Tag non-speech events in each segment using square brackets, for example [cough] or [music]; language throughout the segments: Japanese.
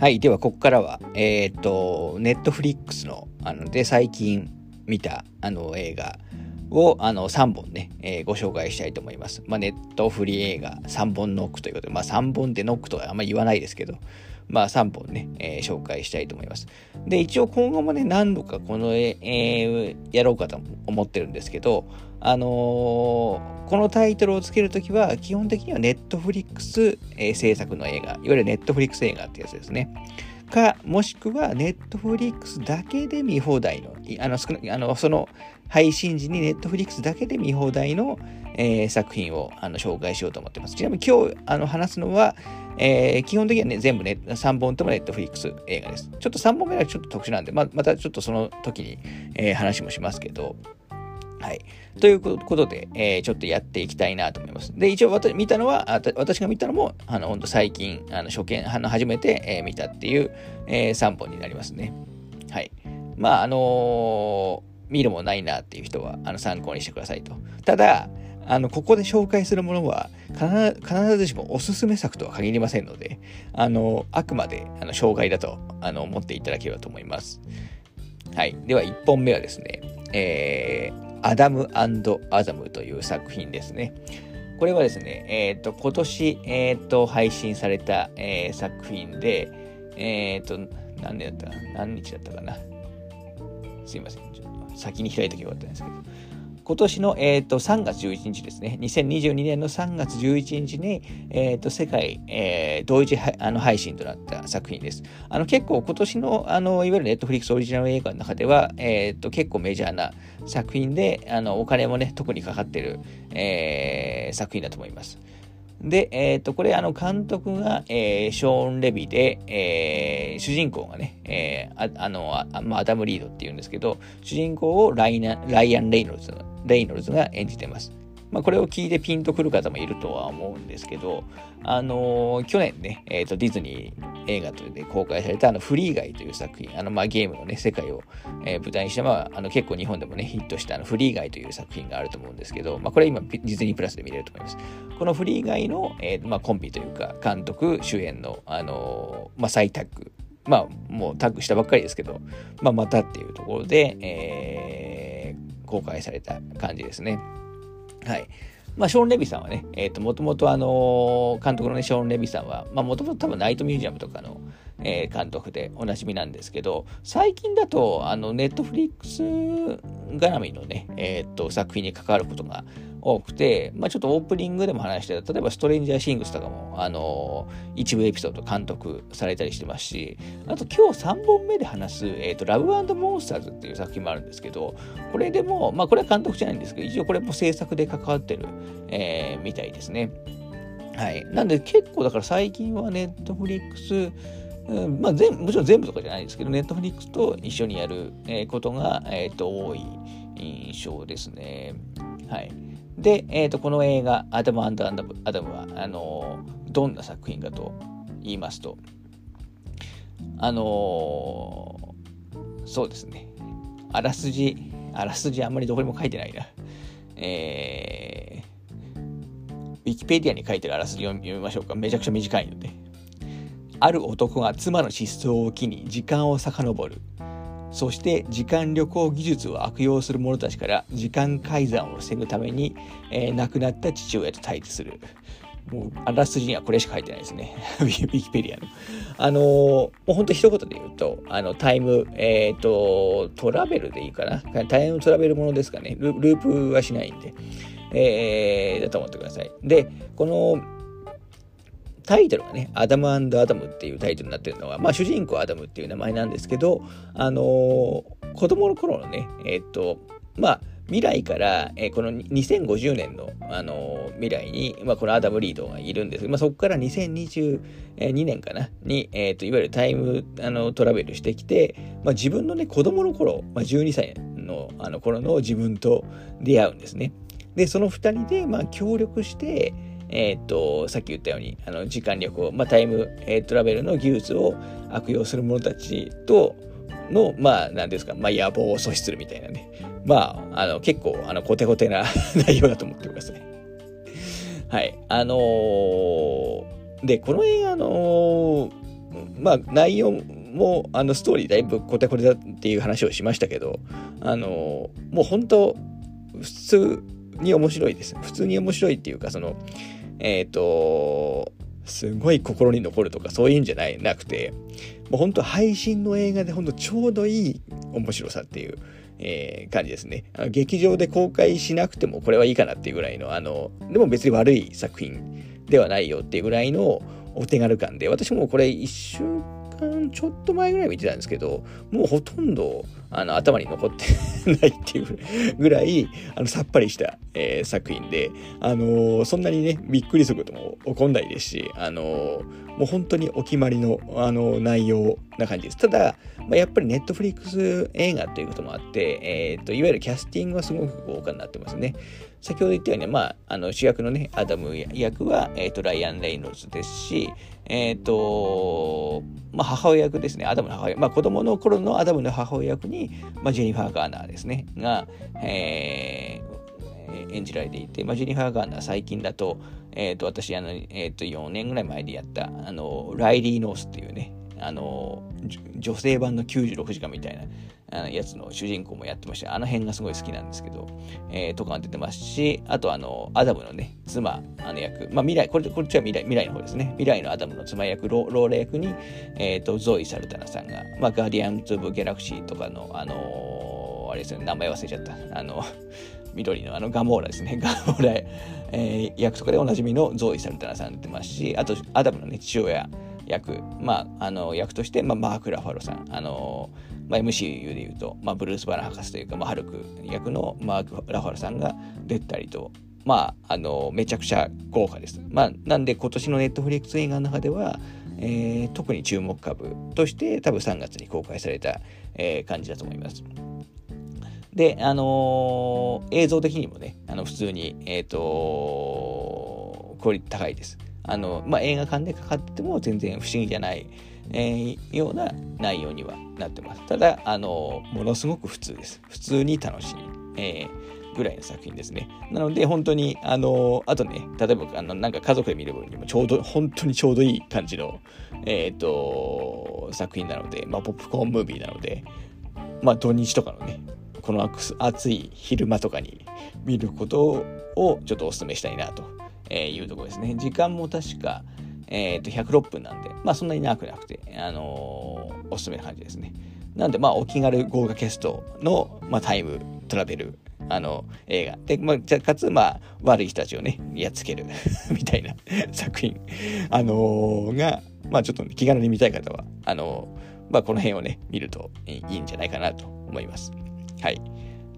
はい。では、ここからは、えっ、と、ネットフリックスの、あの、で、最近見た、あの、映画を、あの、3本ね、えー、ご紹介したいと思います。まあ、ネトフリ映画3本ノックということで、まあ、3本でノックとはあんまり言わないですけど、まあ、3本ね、えー、紹介したいと思います。で、一応今後もね、何度かこの、えー、やろうかと思ってるんですけど、あのー、このタイトルをつけるときは、基本的にはネットフリックス、えー、制作の映画、いわゆるネットフリックス映画ってやつですね。か、もしくはネットフリックスだけで見放題の、あの、少なあのその配信時にネットフリックスだけで見放題の、えー、作品をあの紹介しようと思ってます。ちなみに今日あの話すのは、えー、基本的にはね、全部ね、3本ともネットフリックス映画です。ちょっと3本目はちょっと特殊なんで、ままたちょっとその時に、えー、話もしますけど、はい。ということで、えー、ちょっとやっていきたいなと思います。で、一応私見たのは、私が見たのも、あの、本当最近、あの、初見、あの、初めて、えー、見たっていう、えー、3本になりますね。はい。まあ、あの見るもないなっていう人は、あの、参考にしてくださいと。ただ、あの、ここで紹介するものは、必ずしもおすすめ作とは限りませんので、あの、あくまで、あの、紹介だと、あの、思っていただければと思います。はい。では、1本目はですね、えー、アダムアザムという作品ですね。これはですね、えっ、ー、と、今年、えっ、ー、と、配信された、えー、作品で、えっ、と、何年だったかな？何日だったかな？すいません。ちょっと先に開いときよかったんですけど。今年の、えーと、3月11日ですね、2022年の3月11日に、えーと、世界、えー、同時あの配信となった作品です。あの結構今年のあのいわゆるネットフリックスオリジナル映画の中では、えーと、結構メジャーな作品であのお金もね特にかかってる、えー、作品だと思います。で、えっ、ー、と、これ、あの、監督が、えー、ショーン・レビで、えー、主人公がね、えー、ああの、あまあ、アダム・リードっていうんですけど、主人公をライナライアン・レイノルズレイノルズが演じてます。まあ、これを聞いてピンとくる方もいるとは思うんですけど、あのー、去年ね、えーと、ディズニー映画とで公開されたあのフリーガイという作品、あのまあゲームのね、世界を、えー、舞台にした、まあ、あの結構日本でもね、ヒットしたあのフリーガイという作品があると思うんですけど、まあ、これ今ディズニープラスで見れると思います。このフリーガイの、えーまあ、コンビというか、監督、主演の、あのー、まあ、再タッグ、まあ、もうタッグしたばっかりですけど、まあ、またっていうところで、えー、公開された感じですね。はい。まあ、ショーン・レビさんはね、えっ、ー、と、もともとあの、監督のね、ショーン・レビさんは、まあ、もともと多分ナイトミュージアムとかの、えー、監督でおなじみなんですけど、最近だと、あの、ネットフリックス絡みのね、えっ、と、作品に関わることが多くて、まあ、ちょっとオープニングでも話してた、例えばストレンジャーシングスとかも、あのー、一部エピソード監督されたりしてますし、あと今日3本目で話す、えっ、ー、と、ラブモンスターズっていう作品もあるんですけど、これでも、まあ、これは監督じゃないんですけど、一応これも制作で関わってる、えー、みたいですね。はい。なんで結構だから最近はネットフリックス、まあ全、もちろん全部とかじゃないですけど、ネットフリックスと一緒にやることが、え、ー、と、多い印象ですね。はい。で、えーと、この映画、アダムアダムアダムは、あの、どんな作品かと言いますと、あの、そうですね、あらすじ、あらすじあんまりどこにも書いてないな。えー、ウィキペディアに書いてるあらすじ読みましょうか。めちゃくちゃ短いので。ある男が妻の失踪を機に時間を遡る。そして時間旅行技術を悪用する者たちから時間改ざんを防ぐために、えー、亡くなった父親と対峙する。もう、あらすじにはこれしか書いてないですね。[laughs] ウィキペディアの。あのー、もう本当一言で言うと、あの、タイム、えっ、ー、と、トラベルでいいかな？タイムトラベルものですかね。ループはしないんで。えー、だと思ってください。で、この、タイトルがね、アダムアダムっていうタイトルになってるのは、まあ主人公アダムっていう名前なんですけど、あのー、子供の頃のね、え、っと、まあ未来から、えー、この2050年の、あのー、未来に、まあ、このアダム・リードがいるんですまあ、そこから2022年かなに、えーと、いわゆるタイムあのトラベルしてきて、まあ、自分のね子供の頃、まあ、12歳のあの頃の自分と出会うんですね。でその2人で、まあ、協力して、えっ、と、さっき言ったように、あの時間旅行、まあ、タイム、えー、トラベルの技術を悪用する者たちとの、まあ、なんですか、まあ、野望を阻止するみたいなね。まあ、あの、結構、あの、コテコテな [laughs] 内容だと思ってください。はい。あのー、で、この映画の、まあ内容もあのストーリーだいぶこてこれだっていう話をしましたけどあのもう本当普通に面白いです普通に面白いっていうかそのえっ、ー、とすごい心に残るとかそういうんじゃないなくてもうほんと配信の映画でほんとちょうどいい面白さっていう、えー、感じですね。劇場で公開しなくてもこれはいいかなっていうぐらいのあのでも別に悪い作品ではないよっていうぐらいのお手軽感で私もこれ1週間ちょっと前ぐらい見てたんですけどもうほとんどあの頭に残ってないっていうぐらいあのさっぱりした、えー、作品で、あのー、そんなにねびっくりすることも起こんないですし、あのー、もう本当にお決まりの、あの内容な感じです。ただ、まあ、やっぱりネットフリックス映画ということもあって、えーと、いわゆるキャスティングはすごく豪華になってますね。先ほど言ったように、まあ、あの主役のね、アダム役は、えーと、ライアン・レイノルズですし、えっ、ー、と、まあ、母親役ですね、アダムの母親、まあ、子供の頃のアダムの母親役に、まあ、ジェニファー・ガーナーですね、が、えー、演じられていて、まあ、ジェニファー・ガーナー最近だと、えっ、ー、と、私、あの、えっ、ー、と、4年ぐらい前でやった、あの、ライリー・ノースっていうね、あの、女性版の96時間みたいな、あのやつの主人公もやってました。あの辺がすごい好きなんですけど、えー、とかが出てますし、あとあの、アダムのね、妻、あの役、まあ未来、これ、こっちは未来、未来の方ですね。未来のアダムの妻役、ロローラ役に、えっ、ー、と、ゾーイ・サルダナさんが、まあ、ガーディアンズ・オブ・ギャラクシーとかの、あのー、あれですね、名前忘れちゃった。あの、[laughs] 緑のあのガモーラですね。[laughs] ガモーラ、えー、役とかでおなじみのゾーイ・サルダナさん出てますし、あと、アダムのね、父親役、まあ、あの、役として、まあ、マーク・ラファロさん、あのまあ、MCU で言うと、まあ、ブルース・バナー博士というか、まあ、ハルク役のマーク・ラファロさんが出たりと、まあ、あの、めちゃくちゃ豪華です。まあ、なんで今年のネットフリックス映画の中では、えー、特に注目株として多分3月に公開された、えー、感じだと思います。で、あのー、映像的にもね、あの普通に、えっ、ー、とクオリティ高いです。あの、まあ、映画館でかかっても全然不思議じゃない、えー、ような内容にはなってます。ただ、あの、ものすごく普通です。普通に楽しい、えー、ぐらいの作品ですね。なので、本当に、あの、あとね、例えば、あの、なんか家族で見る分にもちょうど、本当にちょうどいい感じの、えっ、ー、と、作品なので、まあ、ポップコーンムービーなので、まあ、土日とかのね、この暑い昼間とかに見ることをちょっとお勧めしたいなというとこですね。時間も確か、え、ー、と、106分なんで、まあそんなに長くなくて、あのー、おすすめな感じですね。なんで、まあお気軽豪華キャストの、まあ、タイムトラベル、あの、映画。で、まあ、かつ、まあ、悪い人たちをね、やっつける [laughs] みたいな作品、あのー、が、まあちょっと、気軽に見たい方は、あのまあこの辺をね、見るといいんじゃないかなと思います。はい。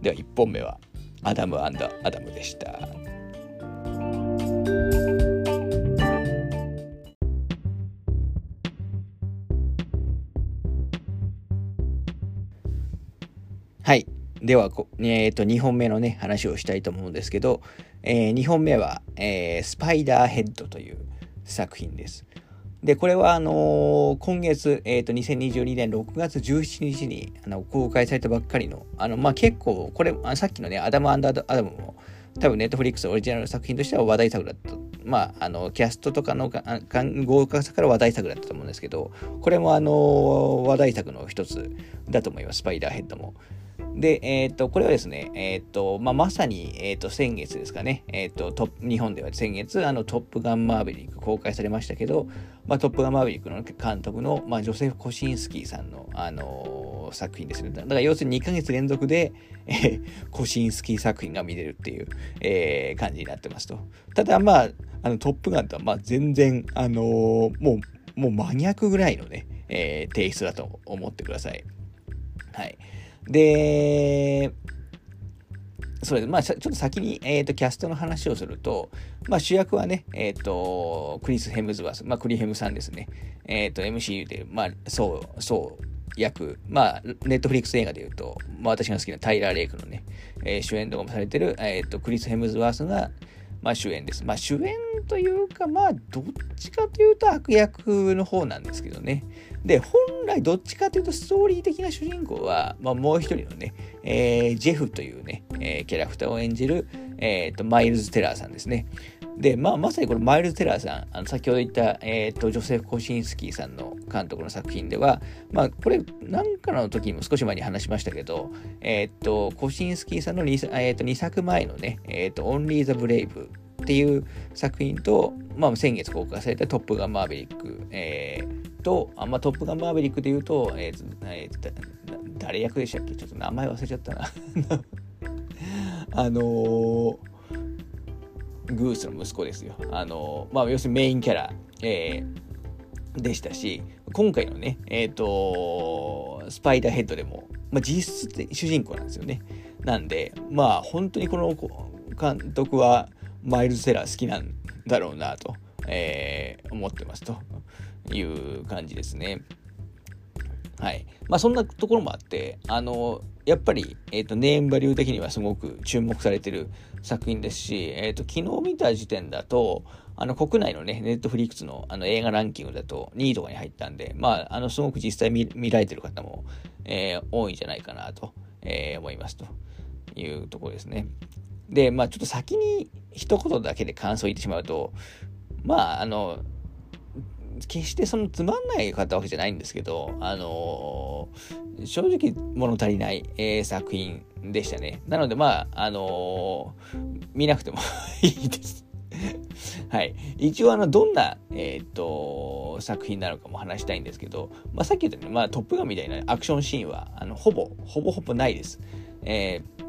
では1本目は、アダムアダムでした。では、えー、と2本目のね、話をしたいと思うんですけど、えー、2本目は、えー、スパイダーヘッドという作品です。で、これは、あのー、今月、え、ー、と、2022年6月17日にあの公開されたばっかりの、あの、まあ、結構、これ、さっきのね、アダムアダムも、多分、ネットフリックスオリジナルの作品としては話題作だった。まあ、あの、キャストとかの豪華さから話題作だったと思うんですけど、これも、あの話題作の一つだと思います、スパイダーヘッドも。で、えっ、ー、と、これはですね、えっ、ー、と、まあ、まさに、えっ、ー、と、先月ですかね、えっ、と、日本では先月、あの、トップガンマーヴェリック公開されましたけど、まあ、トップガンマーヴェリックの監督の、まあ、ジョセフ・コシンスキーさんの、あの作品ですね。だから、要するに2ヶ月連続で、えー、コシンスキー作品が見れるっていう、えー、感じになってますと。ただ、まあ、あの、トップガンとは、まあ、全然、あのもう、もう真逆ぐらいのね、えー、テイストだと思ってください。はい。で、それで、まあ、ちょっと先に、えっ、ー、と、キャストの話をすると、まあ、主役はね、えっ、ー、と、クリス・ヘムズワース、まあ、クリヘムさんですね。えっ、ー、と、MCU で、まあ、そう、そう、役、まあ、ネットフリックス映画で言うと、まあ、私が好きなタイラー・レイクのね、えー、主演とかもされてる、えっ、と、クリス・ヘムズワースが、まあ、主演です。まあ、主演というか、まあ、どっちかというと悪役の方なんですけどね。で、本来どっちかというとストーリー的な主人公は、まあ、もう一人のね、えー、ジェフというね、えー、キャラクターを演じる、えーと、マイルズ・テラーさんですね。で、まあ、まさにこのマイルズ・テラーさん、あの先ほど言った、えーと、ジョセフ・コシンスキーさんの監督の作品では、まあ、これ、なんかの時にも少し前に話しましたけど、えっ、ー、と、コシンスキーさんの 2,、えーと、2作前のね、えっ、と、オンリー・ザ・ブレイブっていう作品と、まあ、先月公開されたトップガンマーヴェリック、えー、と、あまあ、トップガンマーヴェリックで言うと、えーえー、誰役でしたっけ？ちょっと名前忘れちゃったな [laughs] あのー、グースの息子ですよ。あのー、まあ、要するにメインキャラ、えー、でしたし、今回のね、えっ、ー、とスパイダーヘッドでも、まあ、実質で主人公なんですよね。なんで、まあ、本当にこの監督は、マイルズ・セラー好きなんだろうなと、えー、思ってますという感じですね。はい。まあそんなところもあって、あの、やっぱり、え、ー、と、ネームバリュー的にはすごく注目されてる作品ですし、えっ、ー、と、昨日見た時点だと、あの、国内のね、ネットフリックスのあの映画ランキングだと2位とかに入ったんで、まあ、あの、すごく実際見られてる方も、えー、多いんじゃないかなと、えー、思いますというところですね。で、まあちょっと先に一言だけで感想を言ってしまうと、まああの、決してそのつまんない方わけじゃないんですけど、あのー、正直物足りない、えー、作品でしたね。なのでまあ、あのー、見なくても [laughs] いいです。はい。一応あの、どんな、えっ、と、作品なのかも話したいんですけど、まあさっき言ったように、まあトップガンみたいなアクションシーンは、あの、ほぼ、ほぼほぼないです。えー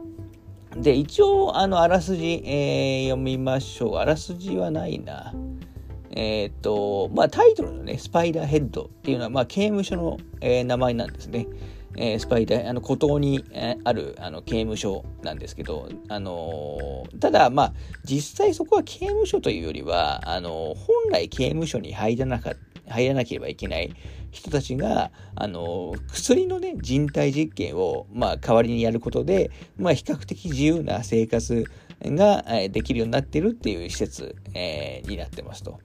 で、一応、あの、あらすじ、えー、読みましょう。あらすじはないな。えっ、と、まあ、タイトルのね、スパイダーヘッドっていうのは、まあ、刑務所の、えー、名前なんですね。えー、スパイダー、あの、孤島に、え、ある、あの、刑務所なんですけど、あの、ただ、まあ、実際そこは刑務所というよりは、あの本来刑務所に入らなかった、入らなければいけない人たちが、あの、薬のね、人体実験を、まあ、代わりにやることで、まあ、比較的自由な生活が、できるようになってるっていう施設、えー、になってますと。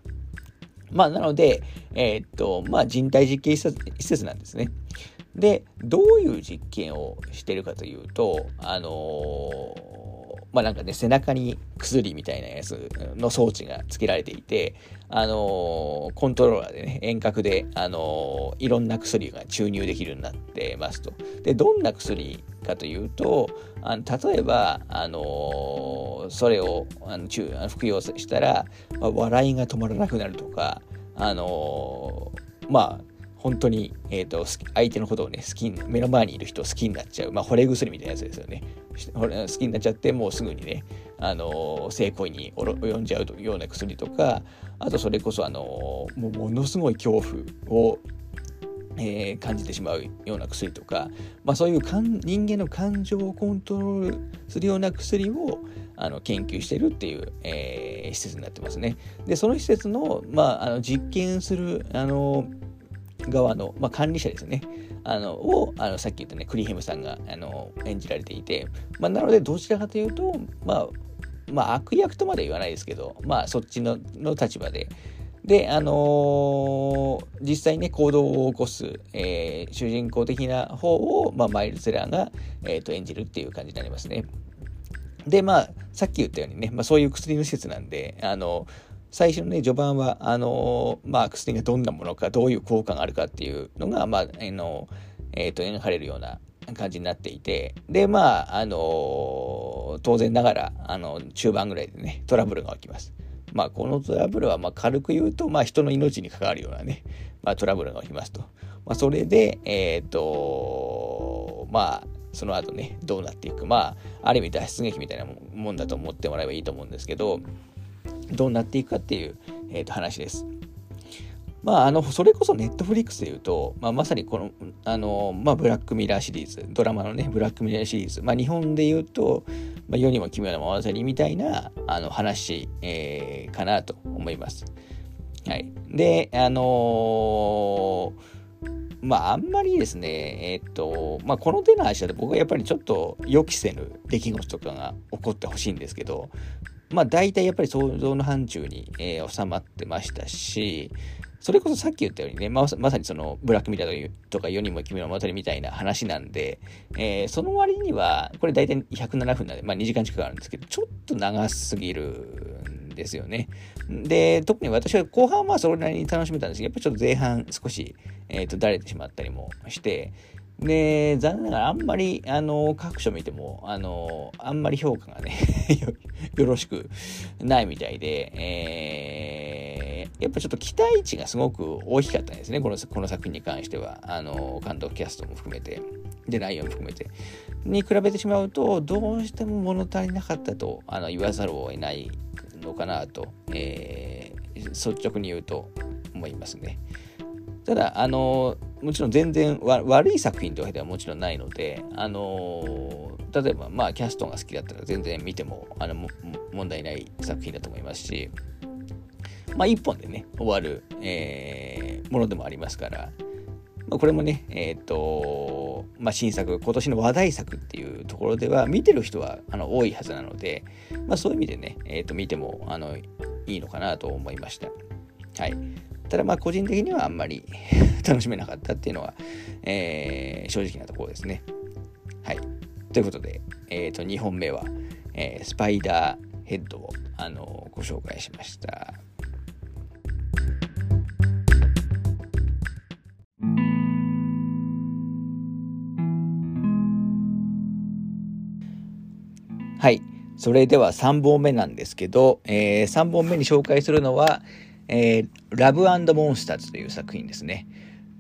まあ、なので、えー、っと、まあ、人体実験施設なんですね。で、どういう実験をしてるかというと、あのーまあなんかね、背中に薬みたいなやつの装置が付けられていて、あのー、コントローラーでね、遠隔で、あのー、いろんな薬が注入できるようになってますと。で、どんな薬かというと、あの例えば、あのー、それをあの中服用したら、まあ、笑いが止まらなくなるとか、あのまあ、本当に、えーと、相手のことをね好き目の前にいる人を好きになっちゃう、まあ、惚れ薬みたいなやつですよね好きになっちゃってもうすぐにね、あの性行為に及んじゃうというような薬とかあとそれこそ、あのもうものすごい恐怖をえー、感じてしまうような薬とか、まあ、そういうかん人間の感情をコントロールするような薬をあの研究してるっていう、えー、施設になってますね。でその施設の,、まあ、あの実験するあの側の、まあ、管理者ですね。あのをあのさっき言ったねクリヘムさんがあの演じられていて、まあ、なのでどちらかというと、まあ、まあ悪役とまで言わないですけど、まあそっちのの立場で、で、あのー、実際ね、行動を起こす、えー、主人公的な方を、まあ、マイル・セラーが、えーと演じるっていう感じになりますね。で、まあ、さっき言ったようにね、まあ、そういう薬の施設なんで、あの最初のね、序盤は、あのまあ、薬がどんなものか、どういう効果があるかっていうのが、まあ、あの、えっ、ー、と、描かれるような感じになっていて、で、まあ、あの当然ながら、あの、中盤ぐらいでね、トラブルが起きます。まあ、このトラブルは、まあ、軽く言うと、まあ、人の命に関わるようなね、まあ、トラブルが起きますと。まあ、それで、えっ、ー、とまあ、その後ね、どうなっていく。まあ、ある意味脱出劇みたいなもんだと思ってもらえばいいと思うんですけど、どうなっていくかっていう、えー、と話です。まあ、あの、それこそネットフリックスで言うと、まあ、まさにこの、あの、まあ、ブラックミラーシリーズ、ドラマのね、ブラックミラーシリーズ、まあ、日本で言うと、まあ、世にも奇妙な物語みたいな、あの、話、えー、かなと思います。はい。で、あのー、まあ、あんまりですね、えっ、と、まあ、この手の話だと僕はやっぱりちょっと予期せぬ出来事とかが起こってほしいんですけど、まあ大体やっぱり想像の範疇に、えー、収まってましたし、それこそさっき言ったようにね、ままさにそのブラックミラーとか世にも奇妙な物語みたいな話なんで、えー、その割には、これ大体107分なんで、まあ2時間近くあるんですけど、ちょっと長すぎるんですよね。で、特に私は後半はそれなりに楽しめたんですけど、やっぱりちょっと前半少し、えっ、ー、と、だれてしまったりもして、で、残念ながらあんまり、あの、各所見ても、あの、あんまり評価がね [laughs] よろしくないみたいで、えー、やっぱちょっと期待値がすごく大きかったんですね、このこの作品に関しては。あの、監督キャストも含めて、で、内容も含めて。に比べてしまうと、どうしても物足りなかったとあの言わざるを得ないのかなと、えー、率直に言うと思いますね。ただ、あの、もちろん全然悪い作品というわけではもちろんないので、あの、例えば、まあ、キャストが好きだったら全然見ても、あの、問題ない作品だと思いますし、まあ、一本でね、終わる、えー、ものでもありますから、まあ、これもね、え、ー、と、まあ、新作、今年の話題作っていうところでは、見てる人はあの多いはずなので、まあ、そういう意味でね、え、ー、と、見てもあのいいのかなと思いました。はい。ただまあ個人的にはあんまり [laughs] 楽しめなかったっていうのは、えー、正直なところですね。はい。ということで、えっ、ー、と、2本目は、えー、スパイダーヘッドを、あのご紹介しました。はい。それでは3本目なんですけど、えー、3本目に紹介するのは、えー、ラブモンスターズという作品ですね。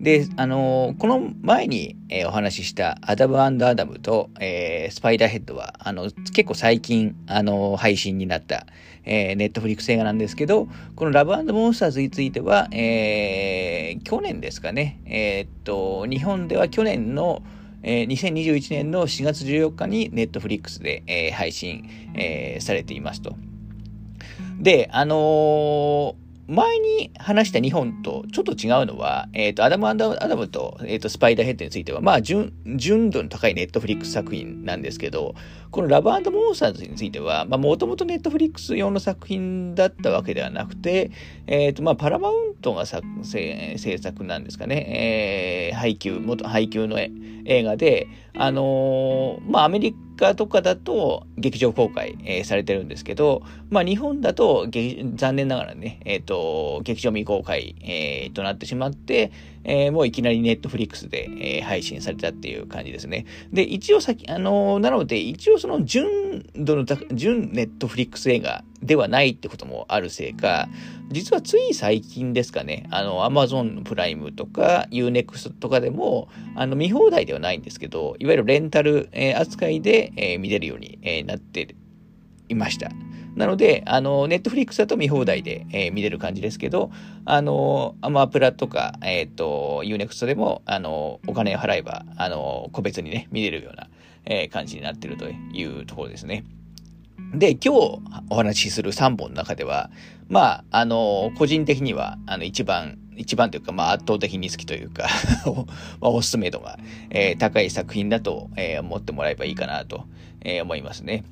で、あのー、この前に、えー、お話ししたアダムアダムと、えー、スパイダーヘッドは、あの、結構最近、あの配信になった、え、ネットフリックス映画なんですけど、このラブモンスターズについては、え、去年ですかね、え、っと、日本では去年の、えー、2021年の4月14日にネットフリックスで、え、配信、え、されていますと。で、あのー前に話した2本とちょっと違うのは、えっ、ー、と、アダムアダムと、え、ー、と、スパイダーヘッドについては、まあ、純、純度の高いネットフリックス作品なんですけど、このラブモンスターズについては、まあ、もともとネットフリックス用の作品だったわけではなくて、えっ、ー、と、まあ、パラマウントが作制作なんですかね、えー、配給、元配給の映画で、あのまあ、アメリカとかだと劇場公開、えー、されてるんですけど、まあ日本だと残念ながらね、えっ、ー、と、劇場未公開、えー、となってしまって、えー、もういきなりネットフリックスで、えー、配信されたっていう感じですね。で、一応先、あのー、なので、一応その純度の、純ネットフリックス映画ではないってこともあるせいか、実はつい最近ですかね、あの、アマゾンプライムとか、Unext とかでも、あの、見放題ではないんですけど、いわゆるレンタル、えー、扱いで、えー、見れるように、えー、なっていました。なので、あの、ネットフリックスだと見放題で、えー、見れる感じですけど、あの、アマプラとか、えっ、ー、と、ユーネクストでも、あの、お金を払えば、あの、個別にね、見れるような、えー、感じになってるというところですね。で、今日お話しする3本の中では、まあ、あの、個人的には、あの、一番、一番というか、まあ、圧倒的に好きというか [laughs] まあ、おすすめ度が、えー、高い作品だと、えー、思ってもらえばいいかなと、えー、思いますね。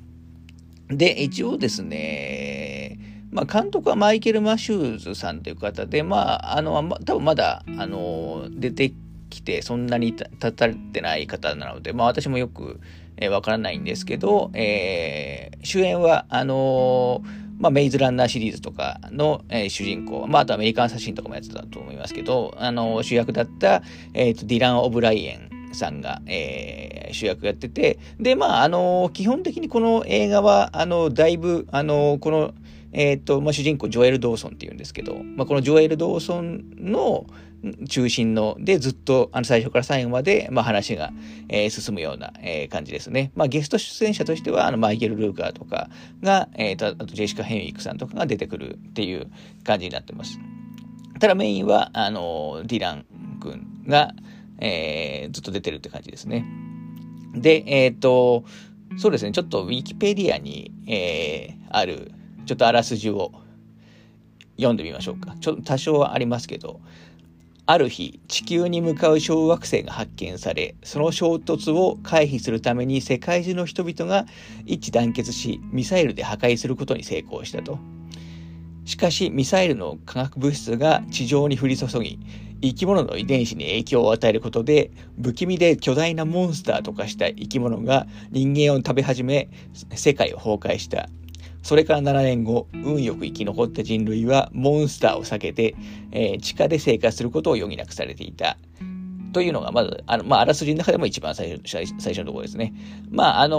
で、一応ですね、まあ、監督はマイケル・マシューズさんという方で、まあ、あの、多分まだ、あの、出てきて、そんなに経たれてない方なので、まあ、私もよく、えー、わからないんですけど、えー、主演は、あのまあ、メイズランナーシリーズとかの、えー、主人公、まあ、あとアメリカン写真とかもやってたと思いますけど、あの主役だった、えっ、と、ディラン・オブライエンさんが、えー、主役やってて、で、まあ、あの、基本的にこの映画は、あの、だいぶ、あの、この、えっ、と、まあ、主人公、ジョエル・ドーソンっていうんですけど、まあ、このジョエル・ドーソンの中心の、で、ずっと、あの、最初から最後まで、まあ、話が、えー、進むような、えー、感じですね。まあ、ゲスト出演者としては、あの、マイケル・ルーカーとかが、えっ、と、あと、ジェシカ・ヘンウィックさんとかが出てくるっていう感じになってます。ただ、メインは、あの、ディラン君が、えー、ずっと出てるって感じですね。で、えっ、ー、と、そうですね、ちょっとウィキペディアに、えー、ある、ちょっとあらすじを読んでみましょうか。ちょっと多少はありますけど、ある日、地球に向かう小惑星が発見され、その衝突を回避するために世界中の人々が一致団結し、ミサイルで破壊することに成功したと。しかし、ミサイルの化学物質が地上に降り注ぎ、生き物の遺伝子に影響を与えることで、不気味で巨大なモンスターとかした生き物が人間を食べ始め、世界を崩壊した。それから7年後、運よく生き残った人類はモンスターを避けて、えー、地下で生活することを余儀なくされていた。というのが、まず、あの、まあ、あらすじの中でも一番最初最初のところですね。まあ、あの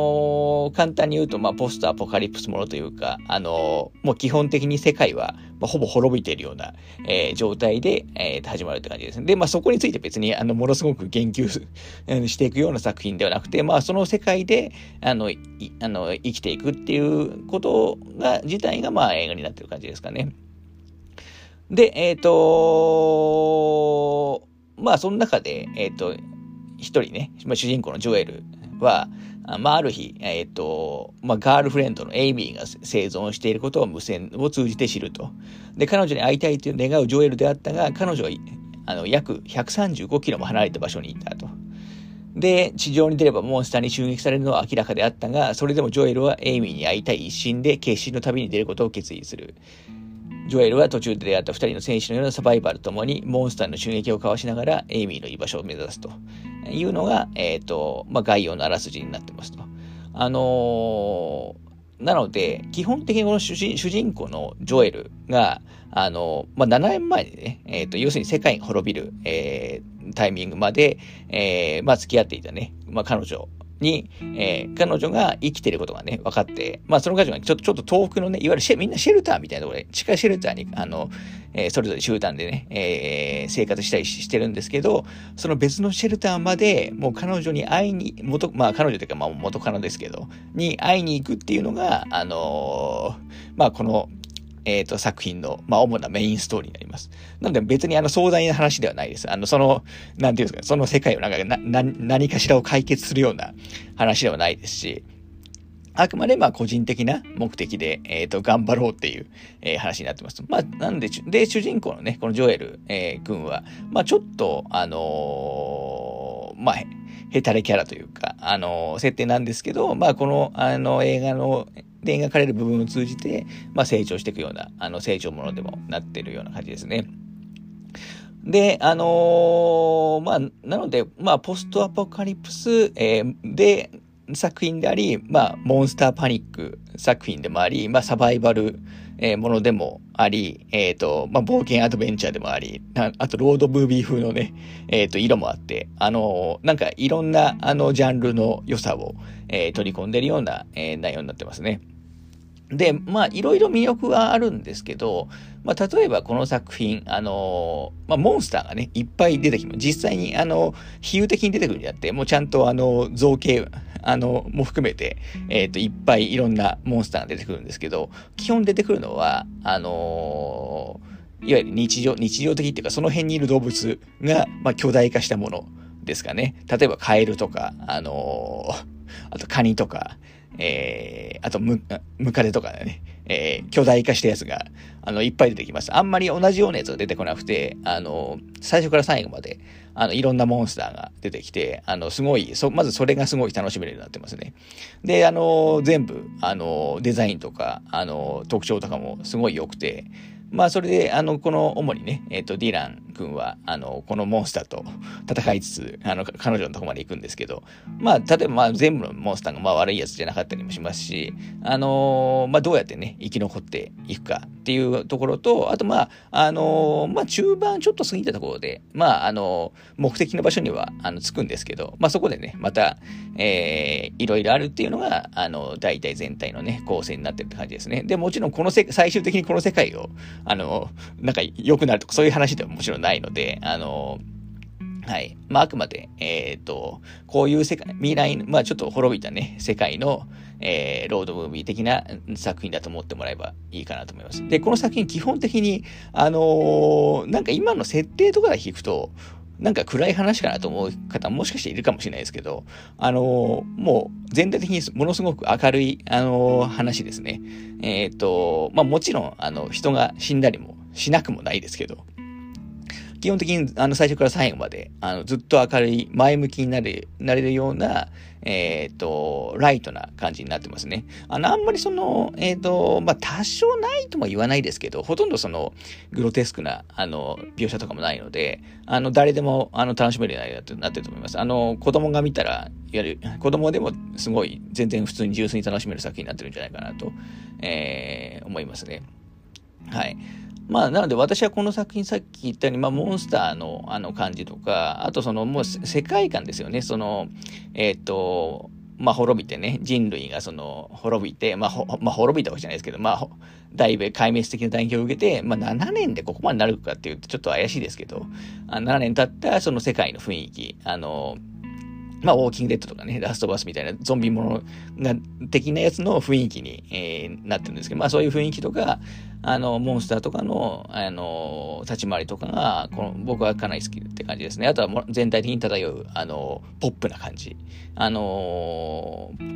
ー、簡単に言うと、まあ、ポストアポカリプスものというか、あのー、もう基本的に世界は、まあ、ほぼ滅びているような、えー、状態で、えー、始まるって感じですね。で、まあ、そこについて別に、あの、ものすごく言及 [laughs] していくような作品ではなくて、まあ、その世界で、あの、あの生きていくっていうことが、自体が、まあ、映画になってる感じですかね。で、えっ、とまあ、その中で、えっ、ー、と、一人ね、まあ、主人公のジョエルは、まあ、ある日、えっ、ー、と、まあ、ガールフレンドのエイミーが生存していることを無線を通じて知ると。で、彼女に会いたいと願うジョエルであったが、彼女は、あの、約135キロも離れた場所にいたと。で、地上に出ればモンスターに襲撃されるのは明らかであったが、それでもジョエルはエイミーに会いたい一心で決心の旅に出ることを決意する。ジョエルは途中で出会った2人の戦士のようなサバイバルともにモンスターの襲撃をかわしながらエイミーの居場所を目指すというのが、えっ、ー、と、まあ、概要のあらすじになってますと。あのー、なので、基本的にこの主人主人公のジョエルが、あのー、まあ、7年前にね、えっ、と、要するに世界が滅びる、えタイミングまで、えまあ、付き合っていたね、まあ、彼女に、えー、彼女が生きてることがね、分かって、まあその彼女がちょっと、ちょっと遠くのね、いわゆるシェみんなシェルターみたいなところで、地下シェルターに、あの、えー、それぞれ集団でね、えー、生活したりしてるんですけど、その別のシェルターまで、もう彼女に会いに、元、まあ彼女というか、まあ元カノですけど、に会いに行くっていうのが、あのまあこの、えっ、ー、と、作品の、まあ、主なメインストーリーになります。なので別にあの壮大な話ではないです。あの、その、なんていうんですか、その世界をなんかな、な、何かしらを解決するような話ではないですし、あくまでまあ個人的な目的で、えっ、ー、と、頑張ろうっていう、えー、話になってます。まあ、なんで、で、主人公のね、このジョエル、えー、君は、まあちょっと、あのー、まあ、ヘタレキャラというか、あのー、設定なんですけど、まあこの、あの、映画の、で描かれる部分を通じて、まあ、成長していくような、あの、成長ものでもなってるような感じですね。で、あのー、まあ、なので、まあ、ポストアポカリプス、えー、で、作品であり、まあ、モンスターパニック作品でもあり、まあ、サバイバル、えー、ものでもあり、えっ、ー、と、まあ、冒険アドベンチャーでもあり、あと、ロードムービー風のね、えっ、ー、と、色もあって、あのなんか、いろんな、あの、ジャンルの良さを、え取り込んでるような、え内容になってますね。で、まあ、いろいろ魅力はあるんですけど、まあ、例えばこの作品、あのまあ、モンスターがね、いっぱい出てきます。実際に、あの、比喩的に出てくるんじゃなくて、もうちゃんと、あの、造形、あの、も含めて、えっ、ー、と、いっぱいいろんなモンスターが出てくるんですけど、基本出てくるのは、あのいわゆる日常、日常的っていうか、その辺にいる動物が、まあ、巨大化したものですかね。例えば、カエルとか、あのあとカニとか、えー、あとム、ムカデとかね、えー、巨大化したやつが、あの、いっぱい出てきます。あんまり同じようなやつが出てこなくて、あの、最初から最後まで、あの、いろんなモンスターが出てきて、あの、すごい、そ、まずそれがすごい楽しめるようになってますね。で、あの、全部、あの、デザインとか、あの、特徴とかもすごい良くて、まあ、それで、あの、この、主にね、えっ、ー、と、ディラン君は、あの、このモンスターと [laughs] 戦いつつ、あの、彼女のとこまで行くんですけど、まあ、例えば、まあ、全部のモンスターが、まあ、悪いやつじゃなかったりもしますし、あのー、まあ、どうやってね、生き残っていくかっていうところと、あと、まあ、あのー、まあ、中盤ちょっと過ぎたところで、まあ、あの目的の場所には、あの、着くんですけど、まあ、そこでね、また、えー、いろいろあるっていうのが、あの、大体全体のね、構成になってるって感じですね。で、もちろん、このせ、最終的にこの世界を、あの、なんか良くなるとかそういう話ではもちろんないので、あの、はい。まあ、あくまで、えっ、ー、と、こういう世界、未来、まあ、ちょっと滅びたね、世界の、えー、ロードムービー的な作品だと思ってもらえばいいかなと思います。で、この作品基本的に、あのー、なんか今の設定とかで弾くと、なんか暗い話かなと思う方もしかしているかもしれないですけど、あの、もう全体的にものすごく明るい、あの、話ですね。えっ、ー、と、まあもちろん、あの、人が死んだりもしなくもないですけど、基本的にあの最初から最後まであのずっと明るい、前向きになる、なれるような、えっ、ー、と、ライトな感じになってますね。あの、あんまりその、えっ、ー、と、まあ、多少ないとも言わないですけど、ほとんどその、グロテスクな、あの、描写とかもないので、あの、誰でも、あの、楽しめるようになってると思います。あの、子供が見たら、いわゆる、子供でもすごい、全然普通に純粋に楽しめる作品になってるんじゃないかなと、えー、思いますね。はい。まあ、なので私はこの作品さっき言ったように、まあ、モンスターのあの感じとか、あとそのもう世界観ですよね。その、えっ、ー、と、まあ、滅びてね、人類がその、滅びて、まあ、まあ、滅びたわけじゃないですけど、まあ、だいぶ壊滅的な打撃を受けて、まあ、7年でここまでなるかっていうとちょっと怪しいですけど、あ7年経ったその世界の雰囲気、あの、まあ、ウォーキングデッドとかね、ラストバスみたいなゾンビものが、的なやつの雰囲気に、えー、なってるんですけど、まあ、そういう雰囲気とか、あの、モンスターとかの、あの、立ち回りとかが、この、僕はかなり好きって感じですね。あとは全体的に漂う、あの、ポップな感じ。あの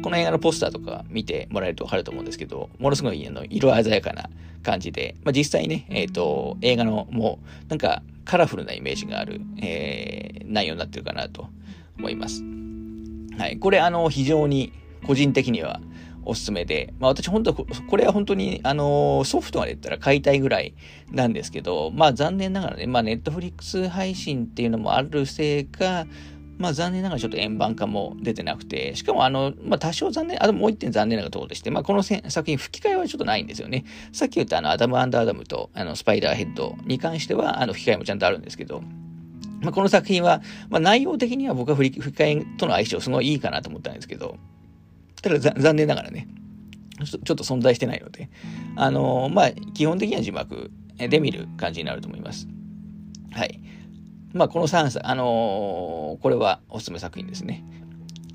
この映画のポスターとか見てもらえるとわかると思うんですけど、ものすごい、あの、色鮮やかな感じで、まあ、実際ね、えっ、ー、と、映画のもう、なんか、カラフルなイメージがある、えー、内容になってるかなと思います。はい。これ、あの、非常に個人的にはおすすめで、まあ私本当、これは本当に、あの、ソフトまで言ったら買いたいぐらいなんですけど、まあ残念ながらね、まあネットフリックス配信っていうのもあるせいか、まあ残念ながらちょっと円盤化も出てなくて、しかもあの、まあ多少残念、あともう一点残念なところでして、まあこの作品吹き替えはちょっとないんですよね。さっき言ったあの、アダムアンダーダムとあの、スパイダーヘッドに関しては、あの、吹き替えもちゃんとあるんですけど、まあ、この作品は、まあ、内容的には僕は吹き替えとの相性すごいいいかなと思ったんですけど、ただ残念ながらね、ちょっと存在してないので、あのー、まあ、基本的には字幕で見る感じになると思います。はい。まあ、この3作、あのー、これはおすすめ作品ですね。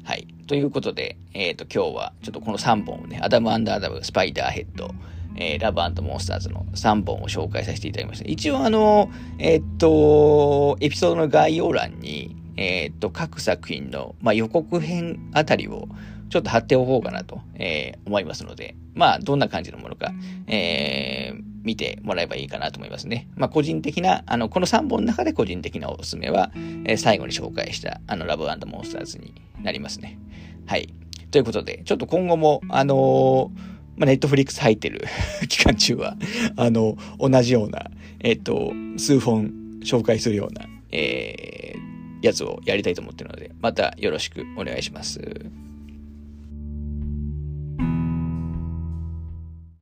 はい。ということで、えっ、ー、と、今日はちょっとこの3本をね、アダム・アンド・アダム、スパイダーヘッド、えー、ラブモンスターズの3本を紹介させていただきました。一応あの、えー、っと、エピソードの概要欄に、えー、っと、各作品の、まあ、予告編あたりをちょっと貼っておこうかなと、えー、思いますので、まあ、どんな感じのものか、えー、見てもらえばいいかなと思いますね。まあ、個人的な、あの、この3本の中で個人的なおすすめは、えー、最後に紹介した、あの、ラブモンスターズになりますね。はい。ということで、ちょっと今後も、あのーまあ、ネットフリックス入ってる [laughs] 期間中は、あの、同じような、えっと、数本紹介するような、えー、やつをやりたいと思ってるので、またよろしくお願いします。